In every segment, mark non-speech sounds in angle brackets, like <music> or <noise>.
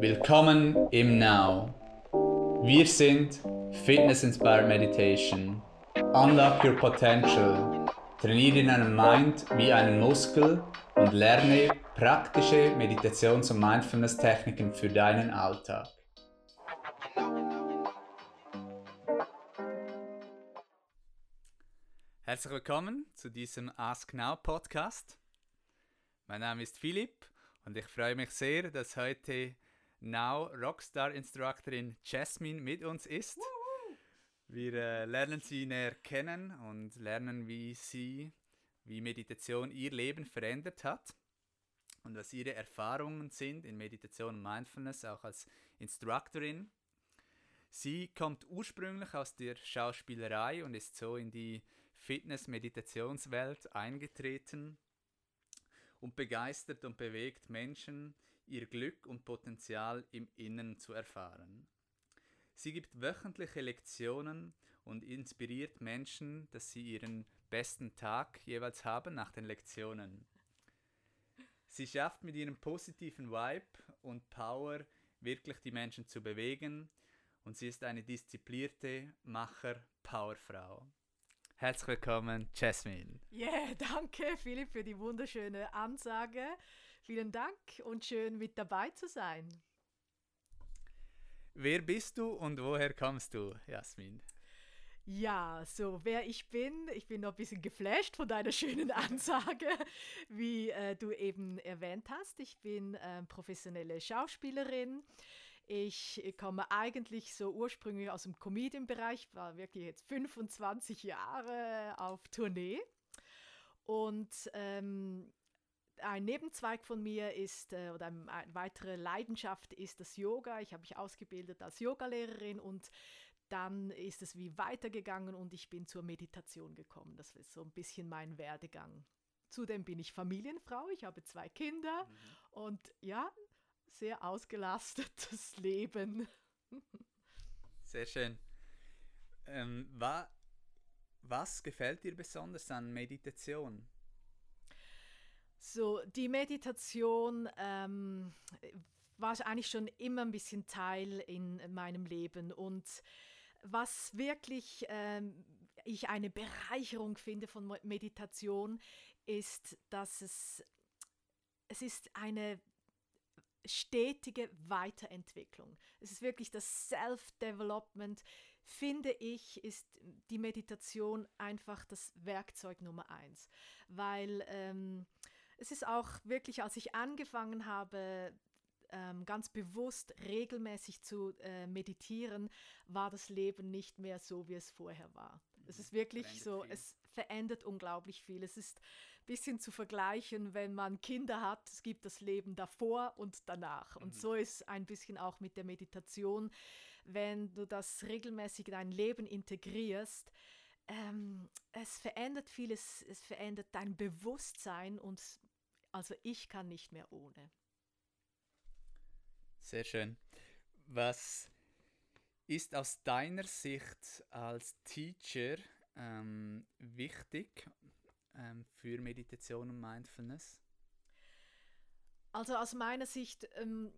Willkommen im Now. Wir sind Fitness Inspired Meditation. Unlock your potential. Trainiere deinen Mind wie einen Muskel und lerne praktische Meditations- und Mindfulness-Techniken für deinen Alltag. Herzlich willkommen zu diesem Ask Now Podcast. Mein Name ist Philipp und ich freue mich sehr, dass heute Now Rockstar Instructorin Jasmine mit uns ist. Wir äh, lernen sie näher kennen und lernen, wie sie, wie Meditation ihr Leben verändert hat und was ihre Erfahrungen sind in Meditation und Mindfulness, auch als Instructorin. Sie kommt ursprünglich aus der Schauspielerei und ist so in die Fitness-Meditationswelt eingetreten und begeistert und bewegt Menschen, ihr Glück und Potenzial im Innen zu erfahren. Sie gibt wöchentliche Lektionen und inspiriert Menschen, dass sie ihren besten Tag jeweils haben nach den Lektionen. Sie schafft mit ihrem positiven Vibe und Power wirklich die Menschen zu bewegen und sie ist eine disziplinierte Macher-Powerfrau. Herzlich willkommen, Jasmine. Yeah, <laughs> danke Philipp für die wunderschöne Ansage. Vielen Dank und schön mit dabei zu sein. Wer bist du und woher kommst du, Jasmin? Ja, so wer ich bin, ich bin noch ein bisschen geflasht von deiner schönen Ansage, wie äh, du eben erwähnt hast. Ich bin äh, professionelle Schauspielerin. Ich komme eigentlich so ursprünglich aus dem Comedian-Bereich, war wirklich jetzt 25 Jahre auf Tournee. Und ähm, ein Nebenzweig von mir ist, äh, oder eine weitere Leidenschaft ist das Yoga. Ich habe mich ausgebildet als Yogalehrerin und dann ist es wie weitergegangen und ich bin zur Meditation gekommen. Das ist so ein bisschen mein Werdegang. Zudem bin ich Familienfrau, ich habe zwei Kinder mhm. und ja, sehr ausgelastetes <laughs> Leben. Sehr schön. Ähm, wa was gefällt dir besonders an Meditation? So, die Meditation ähm, war eigentlich schon immer ein bisschen Teil in meinem Leben und was wirklich ähm, ich eine Bereicherung finde von Meditation ist, dass es es ist eine stetige Weiterentwicklung. Es ist wirklich das Self-Development, finde ich, ist die Meditation einfach das Werkzeug Nummer eins. Weil ähm, es ist auch wirklich, als ich angefangen habe, ähm, ganz bewusst regelmäßig zu äh, meditieren, war das Leben nicht mehr so, wie es vorher war. Es mhm. ist wirklich verändert so, viel. es verändert unglaublich viel. Es ist bisschen zu vergleichen, wenn man Kinder hat. Es gibt das Leben davor und danach. Und mhm. so ist ein bisschen auch mit der Meditation, wenn du das regelmäßig in dein Leben integrierst. Ähm, es verändert vieles, es verändert dein Bewusstsein und also ich kann nicht mehr ohne. Sehr schön. Was ist aus deiner Sicht als Teacher ähm, wichtig ähm, für Meditation und Mindfulness? Also aus meiner Sicht ähm,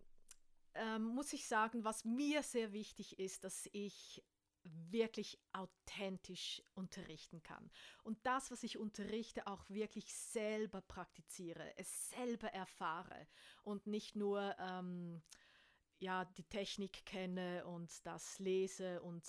ähm, muss ich sagen, was mir sehr wichtig ist, dass ich wirklich authentisch unterrichten kann. Und das, was ich unterrichte, auch wirklich selber praktiziere, es selber erfahre und nicht nur ähm, ja, die Technik kenne und das lese und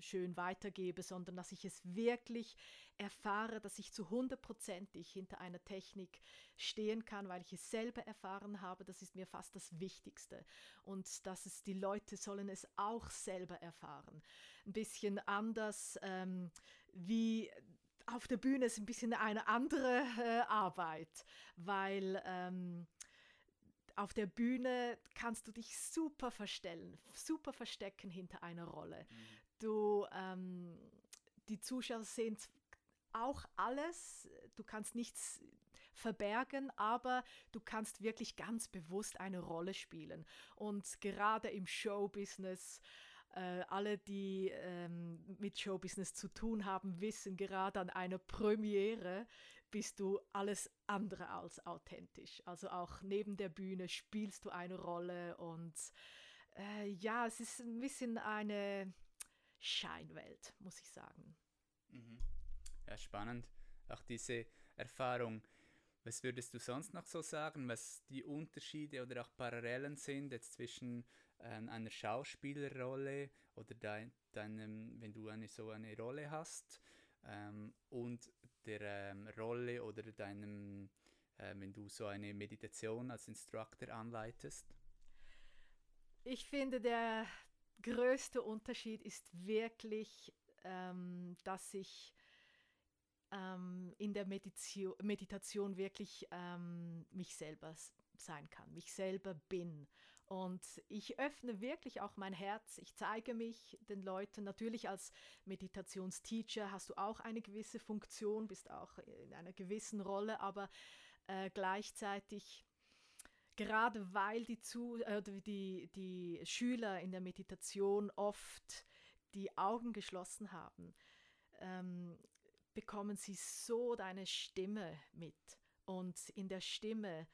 schön weitergebe, sondern dass ich es wirklich erfahre, dass ich zu hundertprozentig hinter einer Technik stehen kann, weil ich es selber erfahren habe. Das ist mir fast das Wichtigste. Und dass es die Leute sollen es auch selber erfahren. Ein bisschen anders ähm, wie auf der Bühne ist ein bisschen eine andere äh, Arbeit, weil ähm, auf der Bühne kannst du dich super verstellen, super verstecken hinter einer Rolle. Mhm. Du, ähm, die Zuschauer sehen auch alles, du kannst nichts verbergen, aber du kannst wirklich ganz bewusst eine Rolle spielen. Und gerade im Showbusiness Äh, alle, die ähm, mit Showbusiness zu tun haben, wissen, gerade an einer Premiere bist du alles andere als authentisch. Also auch neben der Bühne spielst du eine Rolle und äh, ja, es ist ein bisschen eine Scheinwelt, muss ich sagen. Mhm. Ja, spannend. Auch diese Erfahrung. Was würdest du sonst noch so sagen, was die Unterschiede oder auch Parallelen sind jetzt zwischen einer Schauspielerrolle oder dein, deinem, wenn du eine so eine Rolle hast ähm, und der ähm, Rolle oder deinem, äh, wenn du so eine Meditation als Instructor anleitest? Ich finde, der größte Unterschied ist wirklich, ähm, dass ich ähm, in der Meditio Meditation wirklich ähm, mich selber sein kann, mich selber bin. Und ich öffne wirklich auch mein Herz. Ich zeige mich den Leuten. Natürlich als Meditationsteacher hast du auch eine gewisse Funktion, bist auch in einer gewissen Rolle, aber äh, gleichzeitig gerade weil die, Zu äh, die, die Schüler in der Meditation oft die Augen geschlossen haben, ähm, bekommen sie so deine Stimme mit. Und in der Stimme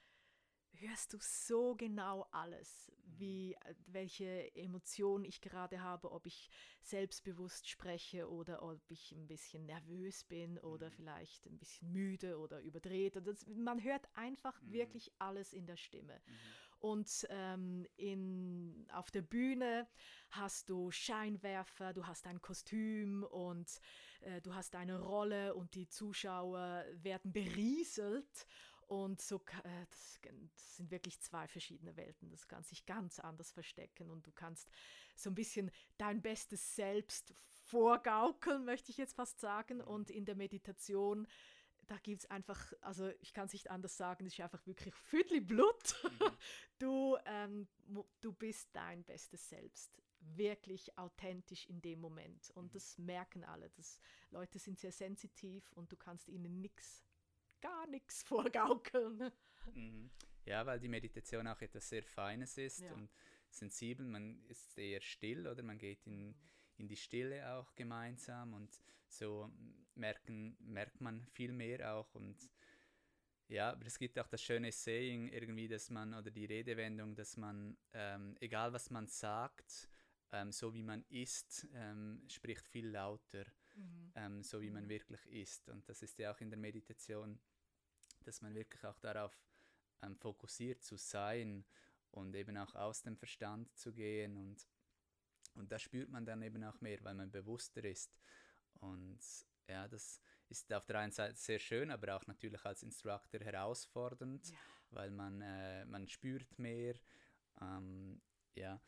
hörst du so genau alles, wie äh, welche Emotionen ich gerade habe, ob ich selbstbewusst spreche oder ob ich ein bisschen nervös bin oder mhm. vielleicht ein bisschen müde oder überdreht. Das, man hört einfach mhm. wirklich alles in der Stimme. Mhm. Und ähm, in, auf der Bühne hast du Scheinwerfer, du hast ein Kostüm und äh, du hast eine Rolle und die Zuschauer werden berieselt und so, äh, das, sind wirklich zwei verschiedene Welten. Das kann sich ganz anders verstecken und du kannst so ein bisschen dein bestes Selbst vorgaukeln, möchte ich jetzt fast sagen. Mhm. Und in der Meditation, da gibt es einfach, also ich kann es nicht anders sagen, es ist einfach wirklich Viertel Blut. Mhm. <laughs> Du, ähm, du bist dein bestes Selbst. Wirklich authentisch in dem Moment. Und mhm. das merken alle. Das, Leute sind sehr sensitiv und du kannst ihnen nichts gar nichts <laughs> vorgaukeln. Mhm. Ja, weil die Meditation auch etwas sehr Feines ist ja. und sensibel. Man ist eher still oder man geht in, mhm. in die Stille auch gemeinsam und so merken, merkt man viel mehr auch und ja, aber es gibt auch das schöne Saying irgendwie, dass man, oder die Redewendung, dass man, ähm, egal was man sagt, ähm, so wie man ist, ähm, spricht viel lauter, mhm. Ähm, so wie man mhm. wirklich ist. Und das ist ja auch in der Meditation dass man wirklich auch darauf ähm, fokussiert zu sein und eben auch aus dem Verstand zu gehen und, und das spürt man dann eben auch mehr, weil man bewusster ist. Und ja, das ist auf der einen Seite sehr schön, aber auch natürlich als Instructor herausfordernd, ja. weil man, äh, man spürt mehr. Ähm, ja,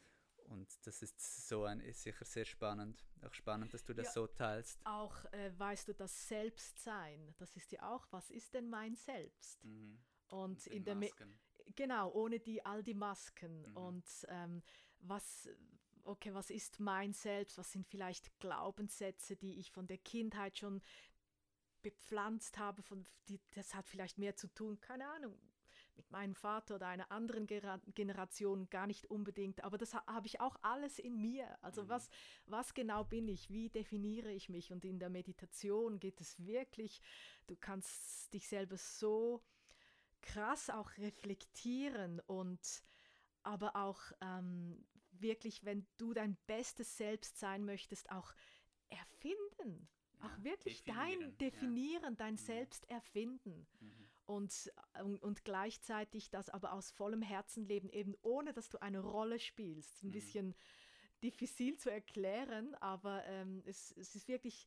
und das ist so ein, ist sicher sehr spannend. Auch spannend, dass du das ja, so teilst. Auch äh, weißt du, das Selbstsein, das ist ja auch, was ist denn mein Selbst? Mhm. Und in der Masken. genau, ohne die all die Masken. Mhm. Und ähm, was, okay, was ist mein Selbst? Was sind vielleicht Glaubenssätze, die ich von der Kindheit schon bepflanzt habe? Von, die, das hat vielleicht mehr zu tun, keine Ahnung, mit meinem Vater oder einer anderen Generation gar nicht unbedingt, aber das ha habe ich auch alles in mir. Also mhm. was, was genau bin ich, wie definiere ich mich? Und in der Meditation geht es wirklich, du kannst dich selber so krass auch reflektieren und aber auch ähm, wirklich, wenn du dein bestes Selbst sein möchtest, auch erfinden. Ja, auch wirklich definieren, dein Definieren, ja. dein mhm. Selbst erfinden. Mhm und, und, und, gleichzeitig das aber aus vollem Herzen leben, eben ohne dass du eine Rolle spielst. Ein mhm. bisschen diffizil zu erklären, aber ähm, es, es ist wirklich,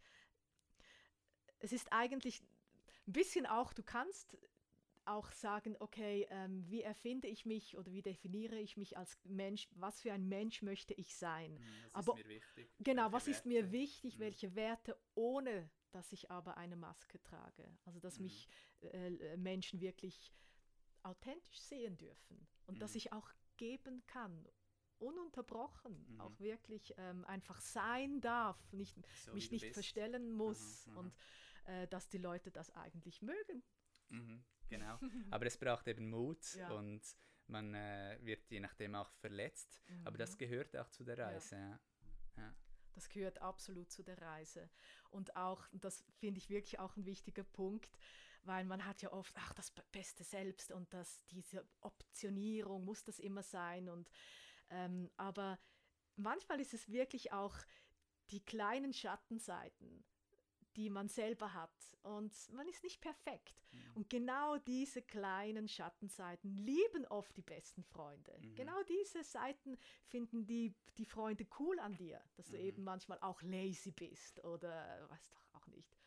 es ist eigentlich ein bisschen auch, du kannst auch sagen, okay, ähm, wie erfinde ich mich oder wie definiere ich mich als Mensch, was für ein Mensch möchte ich sein. Mhm, was Aber, ist mir wichtig? Genau, was Werte? ist mir wichtig, mhm. welche Werte, ohne dass ich aber eine Maske trage. Also dass mhm. mich äh, äh, Menschen wirklich authentisch sehen dürfen und mhm. dass ich auch geben kann, ununterbrochen, mhm. auch wirklich ähm, einfach sein darf, nicht, so mich nicht bist. verstellen muss aha, aha. und äh, dass die Leute das eigentlich mögen. Mhm, genau, <laughs> aber es braucht eben Mut ja. und man äh, wird je nachdem auch verletzt, aber das mhm. gehört auch zu der Reise. Ja. Ja. Das gehört absolut zu der Reise. Und auch, das finde ich wirklich auch ein wichtiger Punkt, weil man hat ja oft, ach, das Beste selbst und das, diese Optionierung muss das immer sein. Und, ähm, aber manchmal ist es wirklich auch die kleinen Schattenseiten, die man selber hat. Und man ist nicht perfekt. Mhm. Und genau diese kleinen Schattenseiten lieben oft die besten Freunde. Mhm. Genau diese Seiten finden die, die Freunde cool an dir, dass du mhm. eben manchmal auch lazy bist oder weiß doch auch nicht.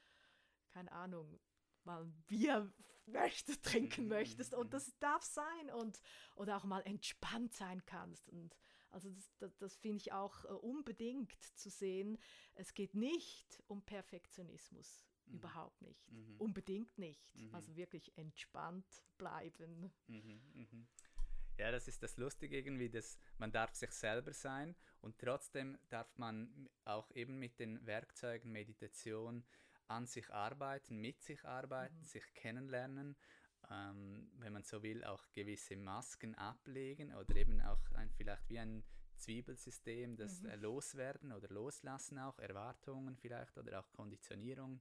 Keine Ahnung, mal ein Bier möchtest, trinken mhm. möchtest und mhm. das darf sein und oder auch mal entspannt sein kannst und also das, das, das finde ich auch äh, unbedingt zu sehen. Es geht nicht um Perfektionismus, mhm. überhaupt nicht. Mhm. Unbedingt nicht. Mhm. Also wirklich entspannt bleiben. Mhm, mhm. Ja, das ist das Lustige irgendwie, dass man darf sich selber sein und trotzdem darf man auch eben mit den Werkzeugen Meditation an sich arbeiten, mit sich arbeiten, mhm. sich kennenlernen ähm, wenn man so will, auch gewisse Masken ablegen oder eben auch ein, vielleicht wie ein Zwiebelsystem, das mhm. loswerden oder loslassen auch, Erwartungen vielleicht oder auch Konditionierung.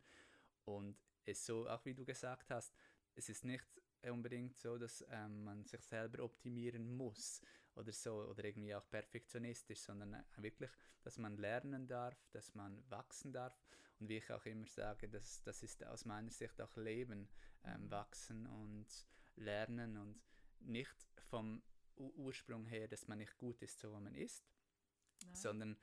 Und es so, auch wie du gesagt hast, es ist nicht unbedingt so, dass ähm, man sich selber optimieren muss oder so oder irgendwie auch perfektionistisch, sondern äh, wirklich, dass man lernen darf, dass man wachsen darf und wie ich auch immer sage, das, das ist aus meiner Sicht auch Leben, ähm, mhm. wachsen und lernen und nicht vom Ursprung her, dass man nicht gut ist, so wie man ist, Nein. sondern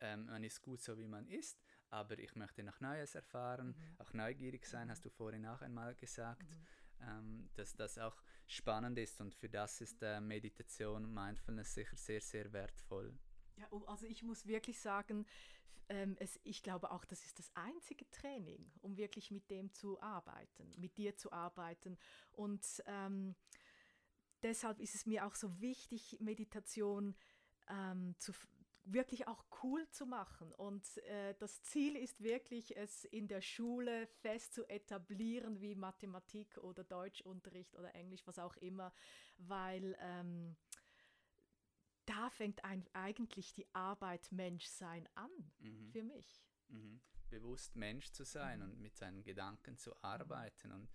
ähm, man ist gut, so wie man ist, aber ich möchte noch Neues erfahren, mhm. auch neugierig sein, mhm. hast du vorhin auch einmal gesagt, mhm. ähm, dass das auch spannend ist und für das ist äh, Meditation, Mindfulness sicher sehr, sehr wertvoll. Ja, also ich muss wirklich sagen, ähm, es, ich glaube auch, das ist das einzige Training, um wirklich mit dem zu arbeiten, mit dir zu arbeiten. Und ähm, deshalb ist es mir auch so wichtig, Meditation ähm, zu, wirklich auch cool zu machen. Und äh, das Ziel ist wirklich, es in der Schule fest zu etablieren, wie Mathematik oder Deutschunterricht oder Englisch, was auch immer, weil ähm, da fängt ein, eigentlich die Arbeit Menschsein an mhm. für mich. Mhm. Bewusst Mensch zu sein mhm. und mit seinen Gedanken zu arbeiten und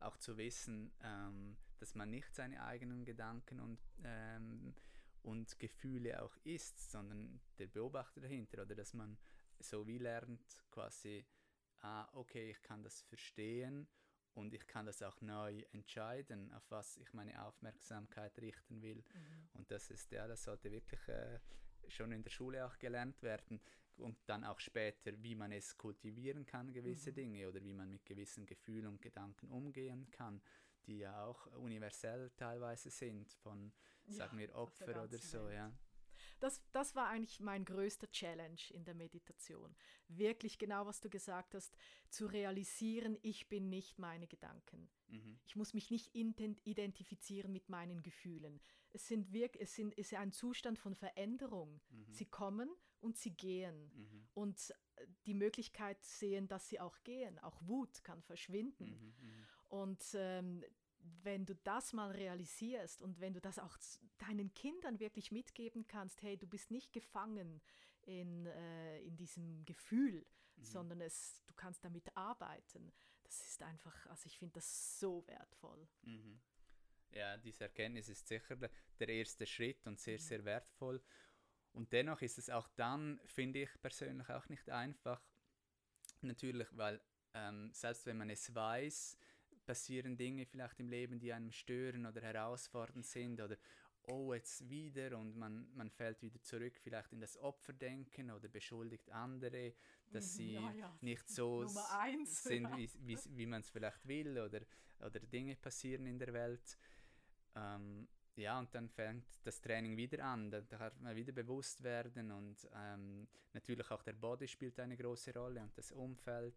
auch zu wissen, ähm, dass man nicht seine eigenen Gedanken und, ähm, und Gefühle auch ist, sondern der Beobachter dahinter oder dass man so wie lernt quasi, ah, okay, ich kann das verstehen und ich kann das auch neu entscheiden, auf was ich meine Aufmerksamkeit richten will. Mhm. Und das ist ja, das sollte wirklich äh, schon in der Schule auch gelernt werden und dann auch später, wie man es kultivieren kann, gewisse mhm. Dinge oder wie man mit gewissen Gefühlen und Gedanken umgehen kann, die ja auch universell teilweise sind von, ja, sagen wir, Opfer oder so, Welt. ja das, das war eigentlich mein größter Challenge in der Meditation. Wirklich genau, was du gesagt hast, zu realisieren, ich bin nicht meine Gedanken. Mhm. Ich muss mich nicht identifizieren mit meinen Gefühlen. Es, sind wirk es sind, ist ein Zustand von Veränderung. Mhm. Sie kommen und sie gehen. Mhm. Und äh, die Möglichkeit sehen, dass sie auch gehen. Auch Wut kann verschwinden. Mhm, mhm. Und ähm, wenn du das mal realisierst und wenn du das auch deinen Kindern wirklich mitgeben kannst, hey, du bist nicht gefangen in, äh, in diesem Gefühl, mhm. sondern es, du kannst damit arbeiten. Das ist einfach, also ich finde das so wertvoll. Mhm. Ja, diese Erkenntnis ist sicher der erste Schritt und sehr, mhm. sehr wertvoll. Und dennoch ist es auch dann, finde ich persönlich, auch nicht einfach. Natürlich, weil ähm, selbst wenn man es weiß, passieren Dinge vielleicht im Leben, die einem stören oder herausfordernd sind oder oh, jetzt wieder und man, man fällt wieder zurück vielleicht in das Opferdenken oder beschuldigt andere, dass mhm, sie ja, ja. nicht so eins, sind, ja. wie, wie, wie man es vielleicht will oder, oder Dinge passieren in der Welt. Ähm, ja, und dann fängt das Training wieder an. Da darf man wieder bewusst werden und ähm, natürlich auch der Body spielt eine große Rolle und das Umfeld.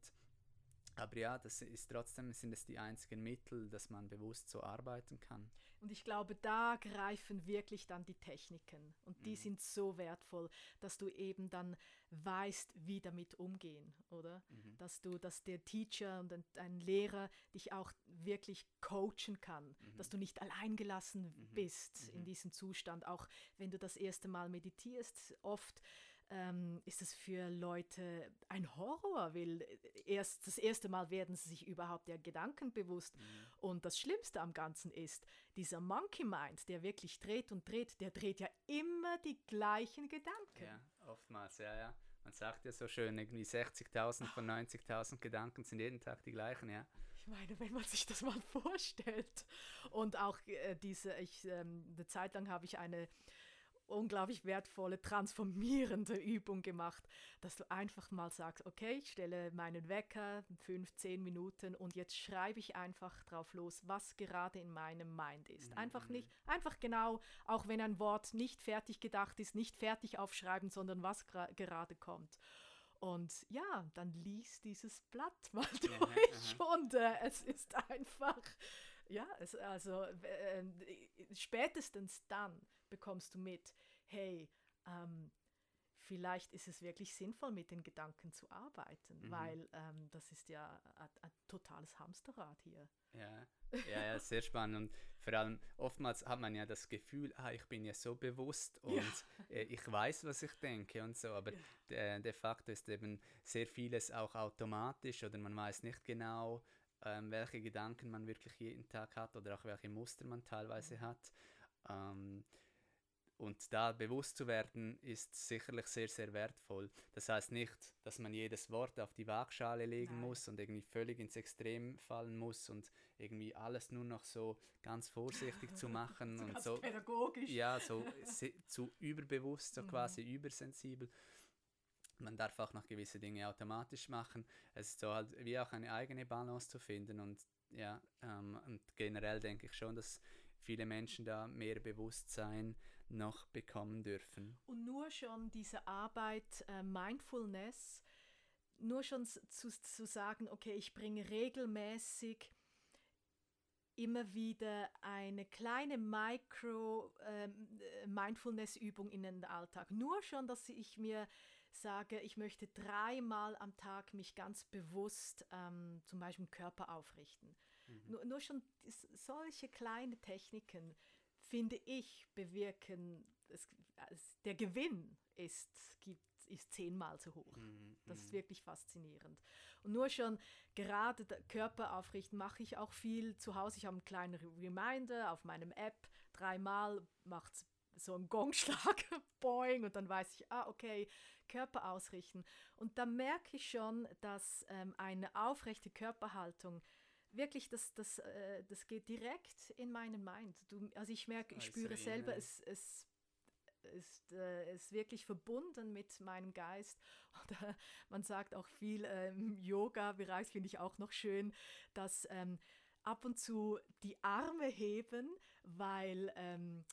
Aber ja, das ist trotzdem sind es die einzigen Mittel, dass man bewusst so arbeiten kann. Und ich glaube, da greifen wirklich dann die Techniken. Und die mhm. sind so wertvoll, dass du eben dann weißt, wie damit umgehen, oder? Mhm. Dass du, dass der Teacher und ein, ein, Lehrer dich auch wirklich coachen kann, mhm. dass du nicht alleingelassen mhm. bist in mhm. diesem Zustand. Auch wenn du das erste Mal meditierst, oft ähm, ist es für Leute ein Horror, weil erst das erste Mal werden sie sich überhaupt der Gedanken bewusst. Mhm. Und das Schlimmste am Ganzen ist, dieser Monkey Mind, der wirklich dreht und dreht, der dreht ja immer die gleichen Gedanken. Ja, oftmals, ja, ja. Man sagt ja so schön, irgendwie 60.000 von 90.000 Gedanken sind jeden Tag die gleichen, ja. Ich meine, wenn man sich das mal vorstellt. Und auch äh, diese, ich, ähm, eine Zeit lang habe ich eine unglaublich wertvolle, transformierende Übung gemacht, dass du einfach mal sagst, okay, ich stelle meinen Wecker, fünf, zehn Minuten und jetzt schreibe ich einfach drauf los, was gerade in meinem Mind ist. Mhm. Einfach nicht, einfach genau, auch wenn ein Wort nicht fertig gedacht ist, nicht fertig aufschreiben, sondern was gerade kommt. Und ja, dann lies dieses Blatt mal <laughs> durch ja, und äh, es ist einfach, ja, es, also äh, spätestens dann bekommst du mit, hey, ähm, vielleicht ist es wirklich sinnvoll, mit den Gedanken zu arbeiten, mhm. weil ähm, das ist ja ein, ein, totales Hamsterrad hier. Ja. ja, ja, sehr spannend. Und vor allem, oftmals hat man ja das Gefühl, ah, ich bin ja so bewusst und ja. äh, ich weiß, was ich denke und so, aber ja. de, de facto ist eben sehr vieles auch automatisch oder man weiß nicht genau, ähm, welche Gedanken man wirklich jeden Tag hat oder auch welche Muster man teilweise mhm. hat. Ähm, und da bewusst zu werden, ist sicherlich sehr, sehr wertvoll. Das heißt nicht, dass man jedes Wort auf die Waagschale legen Nein. muss und irgendwie völlig ins Extrem fallen muss und irgendwie alles nur noch so ganz vorsichtig zu <laughs> machen so und so. Pädagogisch. Ja, so zu überbewusst, so mhm. quasi übersensibel. Man darf auch noch gewisse Dinge automatisch machen. Es ist so halt wie auch eine eigene Balance zu finden und ja, ähm, und generell denke ich schon, dass viele Menschen da mehr Bewusstsein noch bekommen dürfen. Und nur schon diese Arbeit äh, Mindfulness, nur schon zu, zu sagen, okay, ich bringe regelmäßig immer wieder eine kleine Micro-Mindfulness-Übung ähm, äh, in den Alltag. Nur schon, dass ich mir sage, ich möchte dreimal am Tag mich ganz bewusst ähm, zum Beispiel Körper aufrichten. Mhm. Nur, nur schon solche kleine Techniken finde ich, bewirken, es, es, der Gewinn ist, gibt, ist zehnmal so hoch. Mhm, das ist mhm. wirklich faszinierend. Und nur schon gerade Körper aufrichten mache ich auch viel zu Hause. Ich habe einen kleinen Reminder auf meinem App. Dreimal macht es so einen Gongschlag, <laughs> boing, und dann weiß ich, ah, okay, Körper ausrichten. Und da merke ich schon, dass ähm, eine aufrechte Körperhaltung wirklich, das, das, äh, das geht direkt in meinen Mind. Du, also ich merke, ich spüre selber, es, es ist, äh, ist wirklich verbunden mit meinem Geist. <laughs> Oder man sagt auch viel ähm, Yoga-Bereich, finde ich auch noch schön, dass ähm, ab und zu die Arme heben, weil ähm,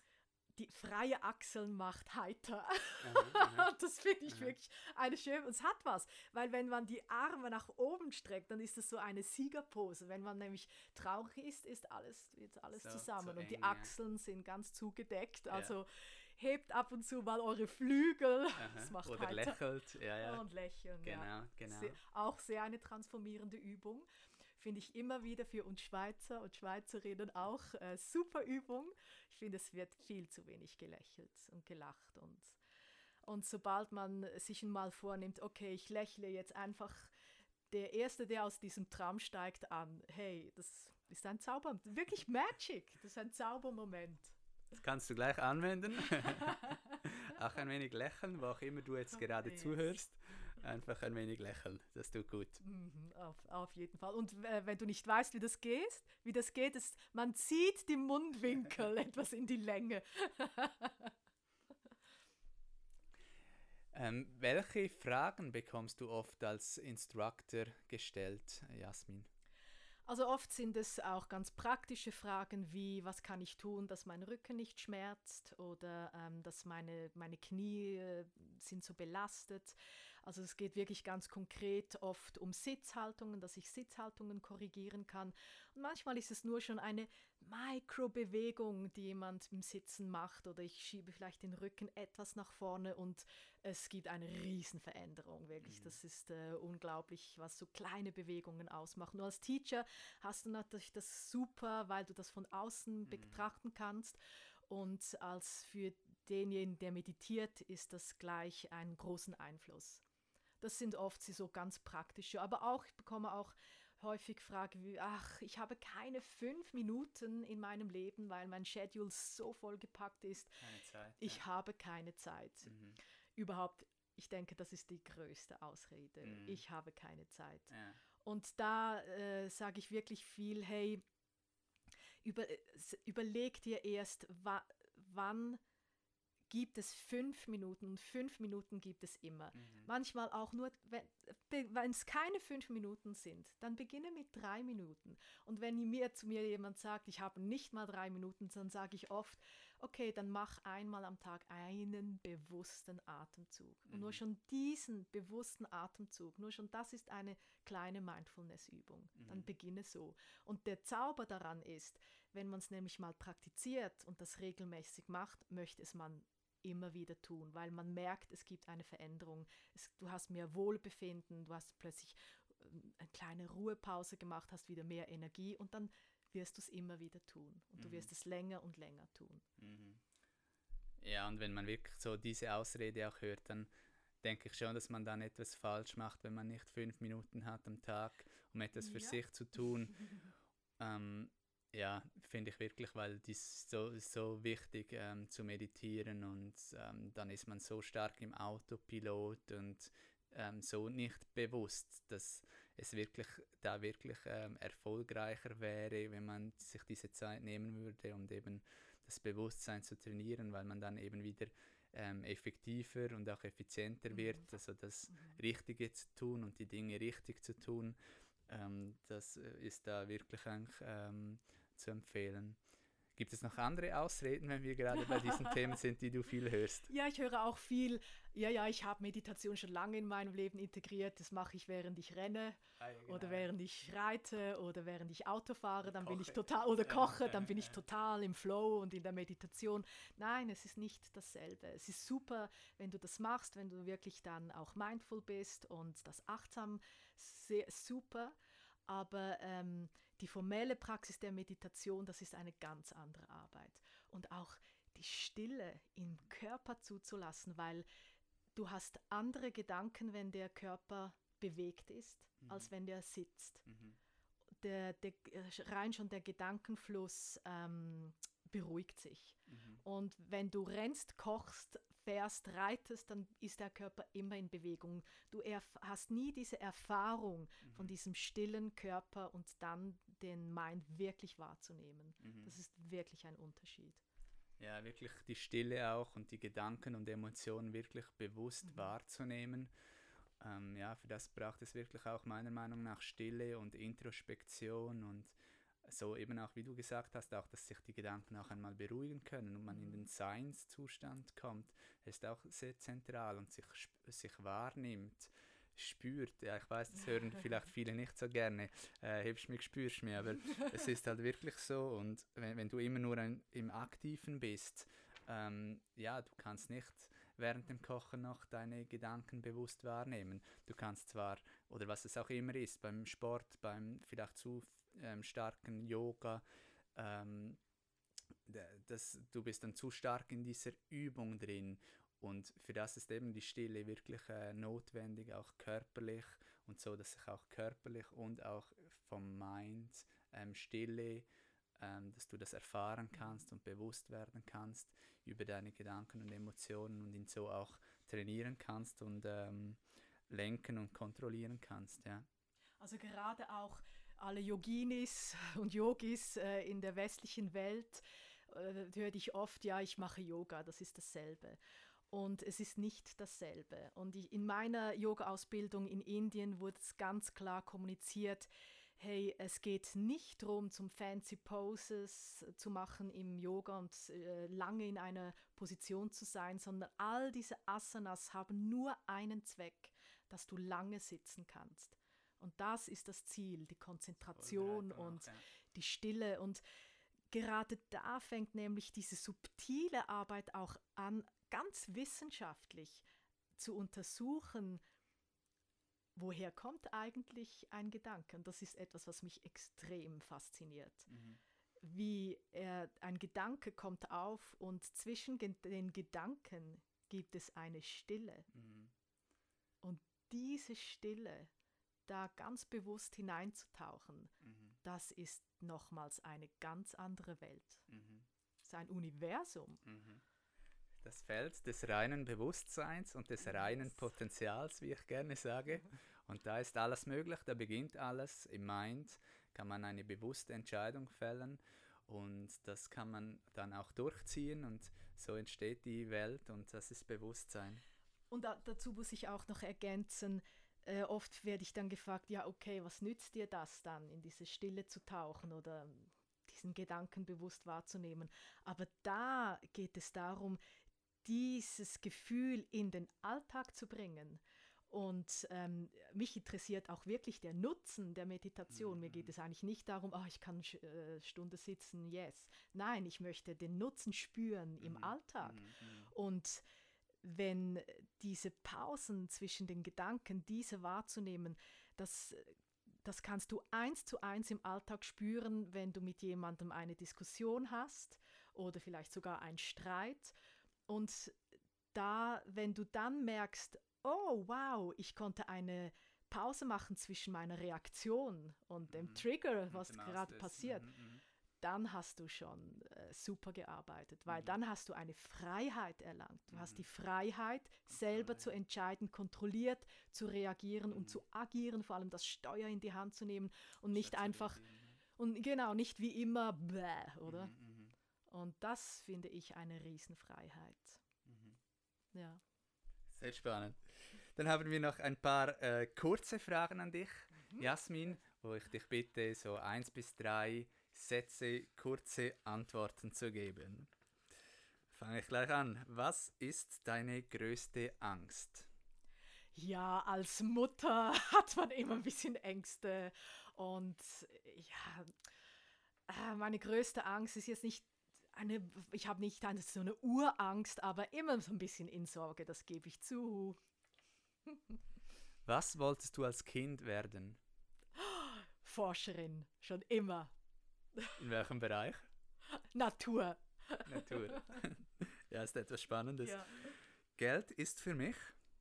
die freie Achseln macht heiter. <laughs> Aha, das finde ich aha. wirklich eine schöne. Und es hat was, weil wenn man die Arme nach oben streckt, dann ist das so eine Siegerpose. Wenn man nämlich traurig ist, ist alles jetzt alles so, zusammen und eng, die Achseln ja. sind ganz zugedeckt. Also ja. hebt ab und zu mal eure Flügel. <laughs> Das macht Oder heiter. lächelt. Ja, ja. Und lächeln. Genau, genau. Sehr, auch sehr eine transformierende Übung finde ich immer wieder für uns Schweizer und Schweizerinnen auch äh, super Übung. Ich finde, es wird viel zu wenig gelächelt und gelacht und und sobald man sich mal vornimmt, okay, ich lächle jetzt einfach der Erste, der aus diesem Tram steigt, an. Hey, das ist ein Zauber, wirklich Magic. Das ist ein Zaubermoment. Das kannst du gleich anwenden. <laughs> auch ein wenig lächeln, wo auch immer du jetzt gerade yes. zuhörst. Einfach ein wenig lächeln, das tut gut. Mhm, auf, auf jeden Fall. Und äh, wenn du nicht weißt, wie das geht, wie das geht, ist, man zieht die Mundwinkel <laughs> etwas in die Länge. ähm, welche Fragen bekommst du oft als Instructor gestellt, Jasmin? Also oft sind es auch ganz praktische Fragen wie, was kann ich tun, dass mein Rücken nicht schmerzt oder ähm, dass meine, meine Knie äh, sind so belastet. Also es geht wirklich ganz konkret oft um Sitzhaltungen, dass ich Sitzhaltungen korrigieren kann. Und manchmal ist es nur schon eine Mikrobewegung, die jemand im Sitzen macht oder ich schiebe vielleicht den Rücken etwas nach vorne und es gibt eine Riesenveränderung. Wirklich, mhm. das ist äh, unglaublich, was so kleine Bewegungen ausmachen. Nur als Teacher hast du natürlich das super, weil du das von außen mhm. betrachten kannst. Und als für denjenigen, der meditiert, ist das gleich einen großen Einfluss. Das sind oft so ganz praktische, aber auch, ich bekomme auch häufig Fragen wie, ach, ich habe keine fünf Minuten in meinem Leben, weil mein Schedule so vollgepackt ist. Keine Zeit. Ich ja. habe keine Zeit. Mhm. Überhaupt, ich denke, das ist die größte Ausrede. Mhm. Ich habe keine Zeit. Ja. Und da äh, sage ich wirklich viel, hey, über, äh, überleg dir erst, wa wann gibt es fünf Minuten und fünf Minuten gibt es immer. Mhm. Manchmal auch nur, wenn es keine fünf Minuten sind, dann beginne mit drei Minuten. Und wenn mir zu mir jemand sagt, ich habe nicht mal drei Minuten, dann sage ich oft, okay, dann mach einmal am Tag einen bewussten Atemzug. Und nur Mhm. schon diesen bewussten Atemzug, nur schon das ist eine kleine Mindfulness-Übung. Dann Mhm. beginne so. Und der Zauber daran ist, wenn man es nämlich mal praktiziert und das regelmäßig macht, möchte es man immer wieder tun, weil man merkt, es gibt eine Veränderung. Es, du hast mehr Wohlbefinden, du hast plötzlich ähm, eine kleine Ruhepause gemacht, hast wieder mehr Energie und dann wirst du es immer wieder tun. Und du Mhm. wirst es länger und länger tun. Mhm. Ja, und wenn man wirklich so diese Ausrede auch hört, dann denke ich schon, dass man dann etwas falsch macht, wenn man nicht fünf Minuten hat am Tag, um etwas für Ja. sich zu tun. <laughs> ähm, ja, finde ich wirklich, weil dies so, so wichtig ähm, zu meditieren und ähm, dann ist man so stark im Autopilot und ähm, so nicht bewusst, dass es wirklich da wirklich ähm, erfolgreicher wäre, wenn man sich diese Zeit nehmen würde und eben das Bewusstsein zu trainieren, weil man dann eben wieder ähm, effektiver und auch effizienter Mhm. wird, also das Mhm. Richtige zu tun und die Dinge richtig zu tun, ähm, das äh, ist da wirklich eigentlich ähm, zu empfehlen. Gibt es noch andere Ausreden, wenn wir gerade bei diesen <laughs> Themen sind, die du viel hörst? Ja, ich höre auch viel, ja, ja, ich habe Meditation schon lange in meinem Leben integriert. Das mache ich, während ich renne oder während ich reite oder während ich Auto fahre, dann bin ich Koche. total, oder Ja, koche, ja, dann bin ich ja. <laughs> total im Flow und in der Meditation. Nein, es ist nicht dasselbe. Es ist super, wenn du das machst, wenn du wirklich dann auch mindful bist und das achtsam, sehr super. Aber ähm, die formelle Praxis der Meditation, das ist eine ganz andere Arbeit. Und auch die Stille im Körper zuzulassen, weil du hast andere Gedanken, wenn der Körper bewegt ist, als wenn der sitzt. Mhm. Der, der, rein schon der Gedankenfluss ähm, beruhigt sich. Mhm. Und wenn du rennst, kochst, fährst, reitest, dann ist der Körper immer in Bewegung. Du hast nie diese Erfahrung von Mhm. diesem stillen Körper und dann den Mind wirklich wahrzunehmen. Mhm. Das ist wirklich ein Unterschied. Ja, wirklich die Stille auch und die Gedanken und Emotionen wirklich bewusst Mhm. wahrzunehmen. Ähm, ja, für das braucht es wirklich auch meiner Meinung nach Stille und Introspektion und so eben auch, wie du gesagt hast, auch, dass sich die Gedanken auch einmal beruhigen können und man in Mhm. den Seinszustand kommt, ist auch sehr zentral und sich, sich wahrnimmt, spürt. Ja, ich weiß, das hören vielleicht <laughs> viele nicht so gerne. Äh, hebst mich, spürst mich, aber es ist halt wirklich so. Und wenn, wenn du immer nur ein, im Aktiven bist, ähm, ja, du kannst nicht während dem Kochen noch deine Gedanken bewusst wahrnehmen. Du kannst zwar, oder was es auch immer ist, beim Sport, beim vielleicht zu ähm, starken Yoga, ähm, das, du bist dann zu stark in dieser Übung drin. Und für das ist eben die Stille wirklich äh, notwendig, auch körperlich und so, dass sich auch körperlich und auch vom Mind ähm, Stille, ähm, dass du das erfahren kannst und bewusst werden kannst über deine Gedanken und Emotionen und ihn so auch trainieren kannst und ähm, lenken und kontrollieren kannst, ja. Also gerade auch alle Yoginis <laughs> und Yogis äh, in der westlichen Welt äh, höre ich oft, ja, ich mache Yoga, das ist dasselbe. Und es ist nicht dasselbe. Und ich, in meiner Yoga-Ausbildung in Indien wurde es ganz klar kommuniziert, hey, es geht nicht darum, zum fancy Poses zu machen im Yoga und äh, lange in einer Position zu sein, sondern all diese Asanas haben nur einen Zweck, dass du lange sitzen kannst. Und das ist das Ziel, die Konzentration und ja. die Stille. Und gerade da fängt nämlich diese subtile Arbeit auch an, ganz wissenschaftlich zu untersuchen, woher kommt eigentlich ein Gedanke. Und das ist etwas, was mich extrem fasziniert. Mhm. wie er, ein Gedanke kommt auf und zwischen den Gedanken gibt es eine Stille. Mhm. Und diese Stille, da ganz bewusst hineinzutauchen, mhm. das ist nochmals eine ganz andere Welt. Mhm. Sein Universum. Mhm. Das Feld des reinen Bewusstseins und des reinen Potenzials, wie ich gerne sage. <laughs> Und da ist alles möglich, da beginnt alles im Mind kann man eine bewusste Entscheidung fällen und das kann man dann auch durchziehen und so entsteht die Welt und das ist Bewusstsein. Und da, dazu muss ich auch noch ergänzen, äh, oft werde ich dann gefragt, ja okay, was nützt dir das dann, in diese Stille zu tauchen oder diesen Gedanken bewusst wahrzunehmen. Aber da geht es darum, dieses Gefühl in den Alltag zu bringen. Und ähm, mich interessiert auch wirklich der Nutzen der Meditation. Mhm. Mir geht mhm. es eigentlich nicht darum, oh, ich kann äh, Stunde sitzen, yes. Nein, ich möchte den Nutzen spüren mhm. im Alltag. Mhm, mhm. Und wenn diese Pausen zwischen den Gedanken, diese wahrzunehmen, das, das kannst du eins zu eins im Alltag spüren, wenn du mit jemandem eine Diskussion hast oder vielleicht sogar einen Streit. Und da, wenn du dann merkst, oh wow, ich konnte eine Pause machen zwischen meiner Reaktion und dem mhm. Trigger, was gerade passiert, mhm, mhm, dann hast du schon äh, super gearbeitet, weil mhm. dann hast du eine Freiheit erlangt. Du hast die mhm. Freiheit, selber zu entscheiden, kontrolliert zu reagieren und zu agieren, vor allem das Steuer in die Hand zu nehmen und nicht einfach, und genau, nicht wie immer, bläh, oder? Und das finde ich eine Riesenfreiheit. Ja. Sehr spannend. Dann haben wir noch ein paar äh, kurze Fragen an dich, mhm. Jasmin, wo ich dich bitte, so eins bis drei Sätze, kurze Antworten zu geben. Fange ich gleich an. Was ist deine größte Angst? Ja, als Mutter <laughs> hat man immer ein bisschen Ängste. Und ja, äh, meine größte Angst ist jetzt nicht eine, ich habe nicht eine, so eine Urangst, aber immer so ein bisschen in Sorge, das gebe ich zu. <laughs> Was wolltest du als Kind werden? <gasps> Forscherin, schon immer. In welchem Bereich? <laughs> Natur. Natur. <laughs> ja, ist etwas Spannendes. Ja. Geld ist für mich.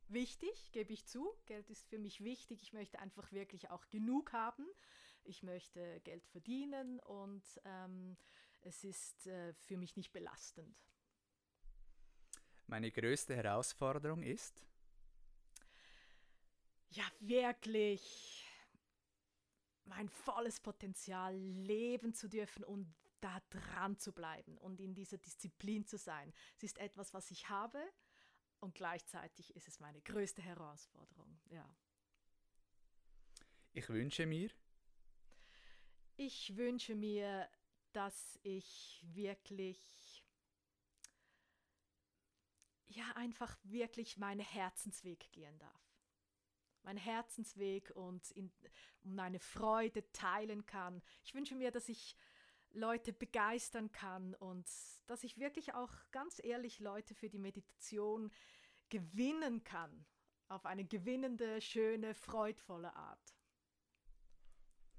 Wichtig, gebe ich zu. Geld ist für mich wichtig. Ich möchte einfach wirklich auch genug haben. Ich möchte Geld verdienen und ähm, es ist äh, für mich nicht belastend. Meine größte Herausforderung ist? Ja, wirklich mein volles Potenzial leben zu dürfen und da dran zu bleiben und in dieser Disziplin zu sein. Es ist etwas, was ich habe und gleichzeitig ist es meine größte Herausforderung. Ja. Ich wünsche mir. Ich wünsche mir dass ich wirklich, ja, einfach wirklich meinen Herzensweg gehen darf. Mein Herzensweg und in, meine Freude teilen kann. Ich wünsche mir, dass ich Leute begeistern kann und dass ich wirklich auch ganz ehrlich Leute für die Meditation gewinnen kann. Auf eine gewinnende, schöne, freudvolle Art.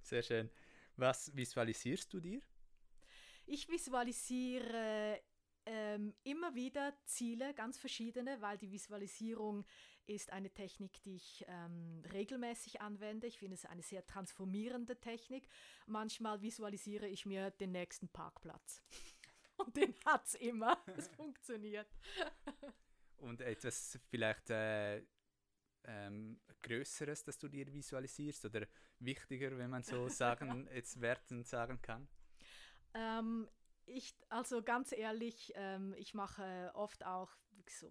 Sehr schön. Was visualisierst du dir? Ich visualisiere ähm, immer wieder Ziele, ganz verschiedene, weil die Visualisierung ist eine Technik, die ich ähm, regelmäßig anwende. Ich finde es eine sehr transformierende Technik. Manchmal visualisiere ich mir den nächsten Parkplatz. <laughs> Und den hat es immer. <laughs> Es funktioniert. Und etwas vielleicht äh, ähm, Größeres, das du dir visualisierst oder wichtiger, wenn man so <laughs> sagen, jetzt Werten sagen kann? Ähm, ich, also ganz ehrlich, ähm, ich mache oft auch so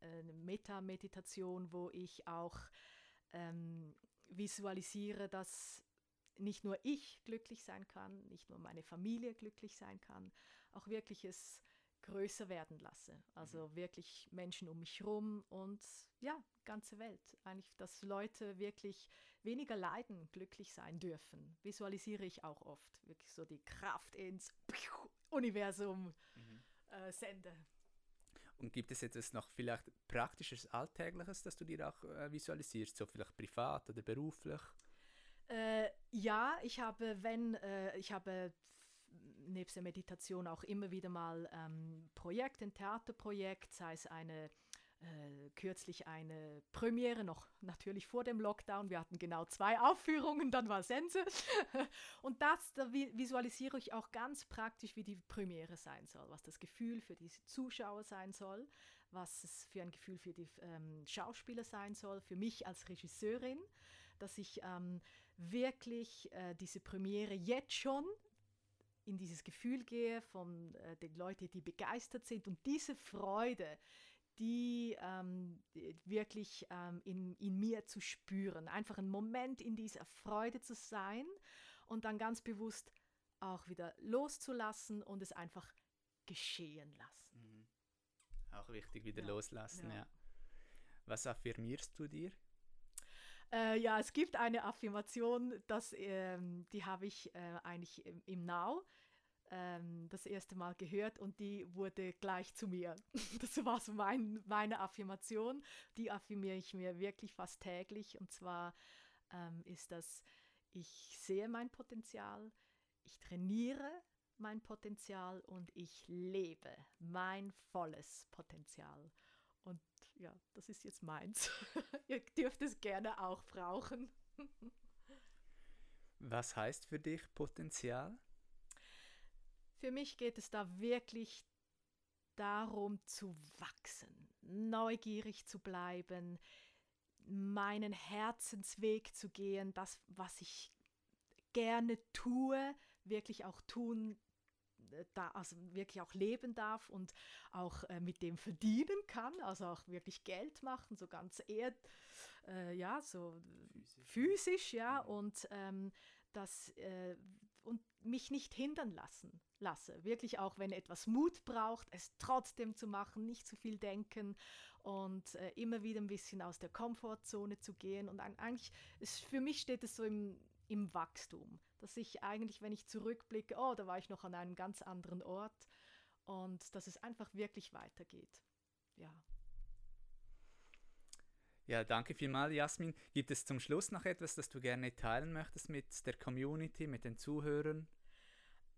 eine Meta-Meditation, wo ich auch ähm, visualisiere, dass nicht nur ich glücklich sein kann, nicht nur meine Familie glücklich sein kann, auch wirklich es größer werden lasse. Also mhm. wirklich Menschen um mich herum und ja, ganze Welt. Eigentlich, dass Leute wirklich weniger leiden, glücklich sein dürfen. Visualisiere ich auch oft. Wirklich so die Kraft ins Universum mhm. äh, sende. Und gibt es etwas noch vielleicht praktisches, alltägliches, das du dir auch äh, visualisierst, so vielleicht privat oder beruflich? Äh, ja, ich habe, wenn, äh, ich habe nebst der Meditation auch immer wieder mal ähm, Projekte, ein Theaterprojekt, sei es eine äh, kürzlich eine Premiere, noch natürlich vor dem Lockdown. Wir hatten genau zwei Aufführungen, dann war Sense. <laughs> Und das, da visualisiere ich auch ganz praktisch, wie die Premiere sein soll, was das Gefühl für die Zuschauer sein soll, was es für ein Gefühl für die ähm, Schauspieler sein soll, für mich als Regisseurin, dass ich ähm, wirklich äh, diese Premiere jetzt schon in dieses Gefühl gehe von äh, den Leuten, die begeistert sind und diese Freude, die ähm, wirklich ähm, in, in mir zu spüren. Einfach einen Moment in dieser Freude zu sein und dann ganz bewusst auch wieder loszulassen und es einfach geschehen lassen. Mhm. Auch wichtig, wieder ja. loslassen, ja. ja. Was affirmierst du dir? Äh, ja, es gibt eine Affirmation, das, ähm, die habe ich äh, eigentlich im, im Now ähm, das erste Mal gehört und die wurde gleich zu mir. <laughs> Das war so mein, meine Affirmation. Die affirmiere ich mir wirklich fast täglich. Und zwar ähm, ist das, ich sehe mein Potenzial, ich trainiere mein Potenzial und ich lebe mein volles Potenzial. Und ja, das ist jetzt meins. <laughs> Ihr dürft es gerne auch brauchen. <laughs> Was heißt für dich Potenzial? Für mich geht es da wirklich darum zu wachsen, neugierig zu bleiben, meinen Herzensweg zu gehen, das, was ich gerne tue, wirklich auch tun äh, da, also wirklich auch leben darf und auch äh, mit dem verdienen kann, also auch wirklich Geld machen, so ganz eher, äh, ja, so physisch, physisch ja, mhm. und ähm, das äh, und mich nicht hindern lassen lasse. Wirklich auch, wenn etwas Mut braucht, es trotzdem zu machen, nicht zu viel denken und äh, immer wieder ein bisschen aus der Komfortzone zu gehen. Und eigentlich, ist, für mich steht es so im, im Wachstum, dass ich eigentlich, wenn ich zurückblicke, oh, da war ich noch an einem ganz anderen Ort und dass es einfach wirklich weitergeht. Ja. Ja, danke vielmals, Jasmin. Gibt es zum Schluss noch etwas, das du gerne teilen möchtest mit der Community, mit den Zuhörern?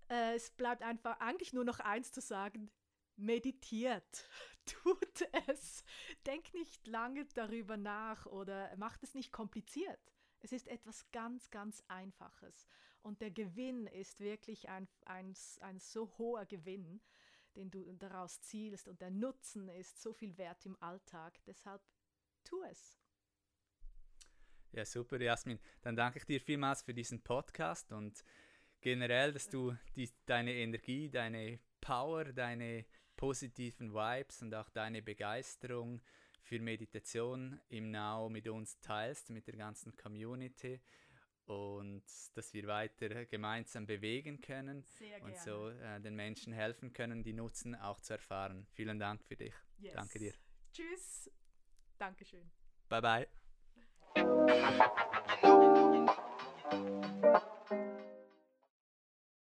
Äh, es bleibt einfach eigentlich nur noch eins zu sagen. Meditiert, <laughs> tut es. Denk nicht lange darüber nach oder macht es nicht kompliziert. Es ist etwas ganz, ganz Einfaches. Und der Gewinn ist wirklich ein, ein, ein so hoher Gewinn, den du daraus zielst. Und der Nutzen ist so viel wert im Alltag. Deshalb tu es. Ja, super, Jasmin. Dann danke ich dir vielmals für diesen Podcast und generell, dass du die, deine Energie, deine Power, deine positiven Vibes und auch deine Begeisterung für Meditation im Now mit uns teilst, mit der ganzen Community und dass wir weiter gemeinsam bewegen können Sehr und so äh, den Menschen helfen können, die Nutzen auch zu erfahren. Vielen Dank für dich. Yes. Danke dir. Tschüss. Dankeschön. Bye, bye.